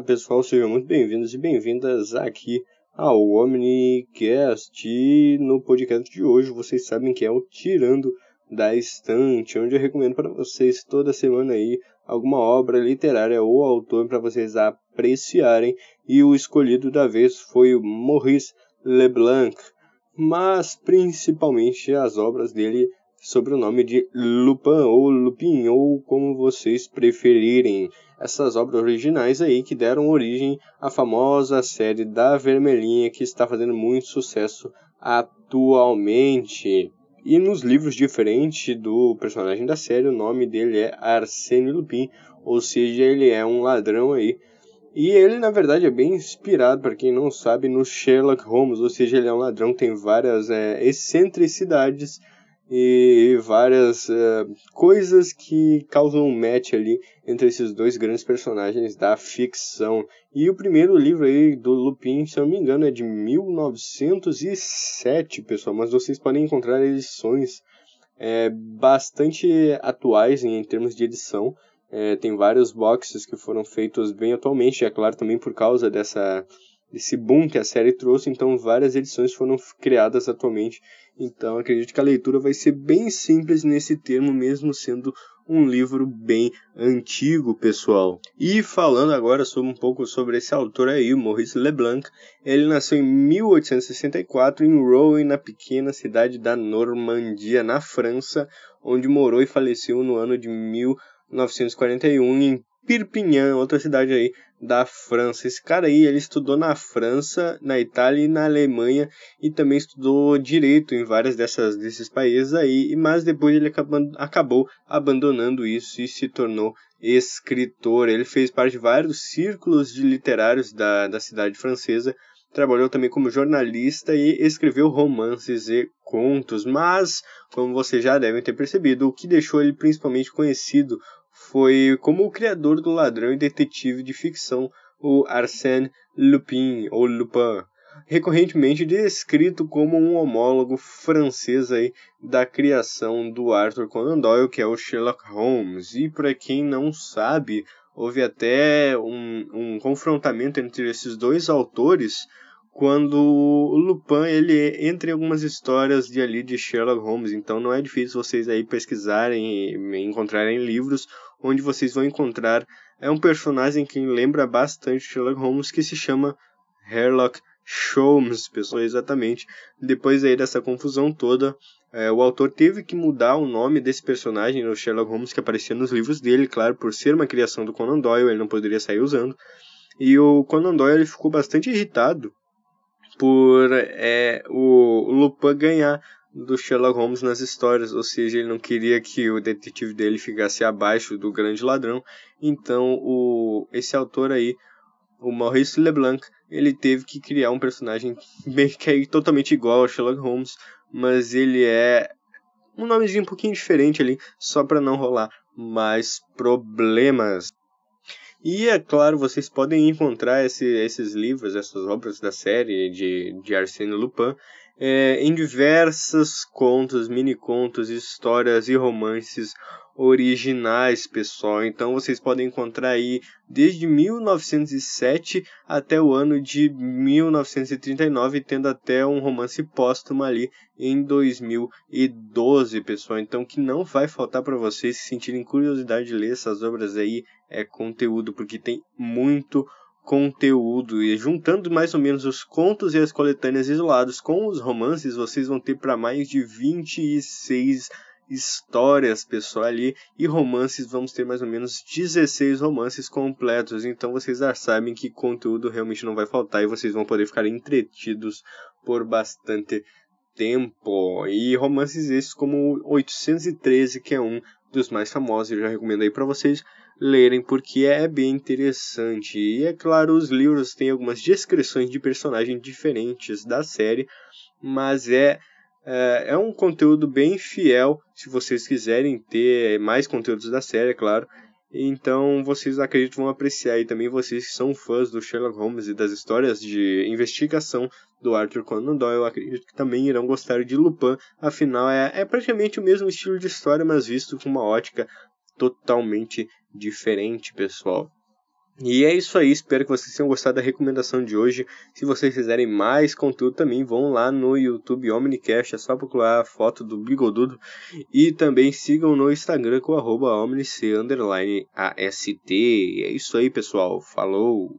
pessoal, sejam muito bem-vindos e bem-vindas aqui ao Omnicast. E no podcast de hoje vocês sabem que é o Tirando da Estante, onde eu recomendo para vocês toda semana aí alguma obra literária ou autor para vocês apreciarem. E o escolhido da vez foi o Maurice Leblanc, mas principalmente as obras dele sob o nome de Lupin ou Lupin ou como vocês preferirem. Essas obras originais aí que deram origem à famosa série da Vermelhinha que está fazendo muito sucesso atualmente. E nos livros diferentes do personagem da série, o nome dele é Arsène Lupin, ou seja, ele é um ladrão aí. E ele, na verdade, é bem inspirado, para quem não sabe, no Sherlock Holmes, ou seja, ele é um ladrão, tem várias é, excentricidades e várias uh, coisas que causam um match ali entre esses dois grandes personagens da ficção. E o primeiro livro aí do Lupin, se eu não me engano, é de 1907, pessoal, mas vocês podem encontrar edições é, bastante atuais em, em termos de edição. É, tem vários boxes que foram feitos bem atualmente, é claro, também por causa dessa esse boom que a série trouxe, então várias edições foram criadas atualmente. Então acredito que a leitura vai ser bem simples nesse termo, mesmo sendo um livro bem antigo, pessoal. E falando agora sobre um pouco sobre esse autor aí, Maurice Leblanc, ele nasceu em 1864 em Rouen, na pequena cidade da Normandia, na França, onde morou e faleceu no ano de 1941 em Perpignan, outra cidade aí da França. Esse cara aí, ele estudou na França, na Itália e na Alemanha e também estudou direito em várias dessas desses países aí, mas depois ele acabou, acabou abandonando isso e se tornou escritor. Ele fez parte de vários círculos de literários da, da cidade francesa, trabalhou também como jornalista e escreveu romances e contos, mas, como vocês já devem ter percebido, o que deixou ele principalmente conhecido foi como o criador do ladrão e detetive de ficção, o Arsène Lupin, ou Lupin, recorrentemente descrito como um homólogo francês aí da criação do Arthur Conan Doyle, que é o Sherlock Holmes. E para quem não sabe, houve até um, um confrontamento entre esses dois autores quando o Lupin ele entra em algumas histórias de ali de Sherlock Holmes, então não é difícil vocês aí pesquisarem e encontrarem livros onde vocês vão encontrar é um personagem que lembra bastante Sherlock Holmes que se chama Sherlock Holmes, pessoal, exatamente. Depois aí dessa confusão toda, é, o autor teve que mudar o nome desse personagem, o Sherlock Holmes, que aparecia nos livros dele, claro, por ser uma criação do Conan Doyle, ele não poderia sair usando. E o Conan Doyle ficou bastante irritado por é, o Lupin ganhar do Sherlock Holmes nas histórias, ou seja, ele não queria que o detetive dele ficasse abaixo do grande ladrão. Então, o esse autor aí, o Maurice Leblanc, ele teve que criar um personagem bem que é totalmente igual ao Sherlock Holmes, mas ele é um nomezinho um pouquinho diferente ali, só para não rolar mais problemas. E é claro, vocês podem encontrar esse, esses livros, essas obras da série de, de Arsène Lupin é, em diversos contos, mini contos, histórias e romances originais, pessoal. Então vocês podem encontrar aí desde 1907 até o ano de 1939, tendo até um romance póstumo ali em 2012, pessoal. Então que não vai faltar para vocês se sentirem curiosidade de ler essas obras aí, é conteúdo, porque tem muito conteúdo e juntando mais ou menos os contos e as coletâneas isolados com os romances, vocês vão ter para mais de 26 histórias, pessoal, ali e romances, vamos ter mais ou menos 16 romances completos. Então vocês já sabem que conteúdo realmente não vai faltar e vocês vão poder ficar entretidos por bastante tempo. E romances esses como 813, que é um dos mais famosos, eu já recomendo aí para vocês lerem porque é bem interessante. E é claro, os livros têm algumas descrições de personagens diferentes da série, mas é, é, é um conteúdo bem fiel se vocês quiserem ter mais conteúdos da série, é claro. Então vocês acredito vão apreciar e também vocês que são fãs do Sherlock Holmes e das histórias de investigação do Arthur Conan Doyle, acredito que também irão gostar de Lupin, afinal é, é praticamente o mesmo estilo de história, mas visto com uma ótica totalmente diferente, pessoal. E é isso aí, espero que vocês tenham gostado da recomendação de hoje. Se vocês quiserem mais conteúdo também, vão lá no YouTube Omnicast, é só procurar a foto do Bigodudo. E também sigam no Instagram com arroba omnic, É isso aí, pessoal. Falou!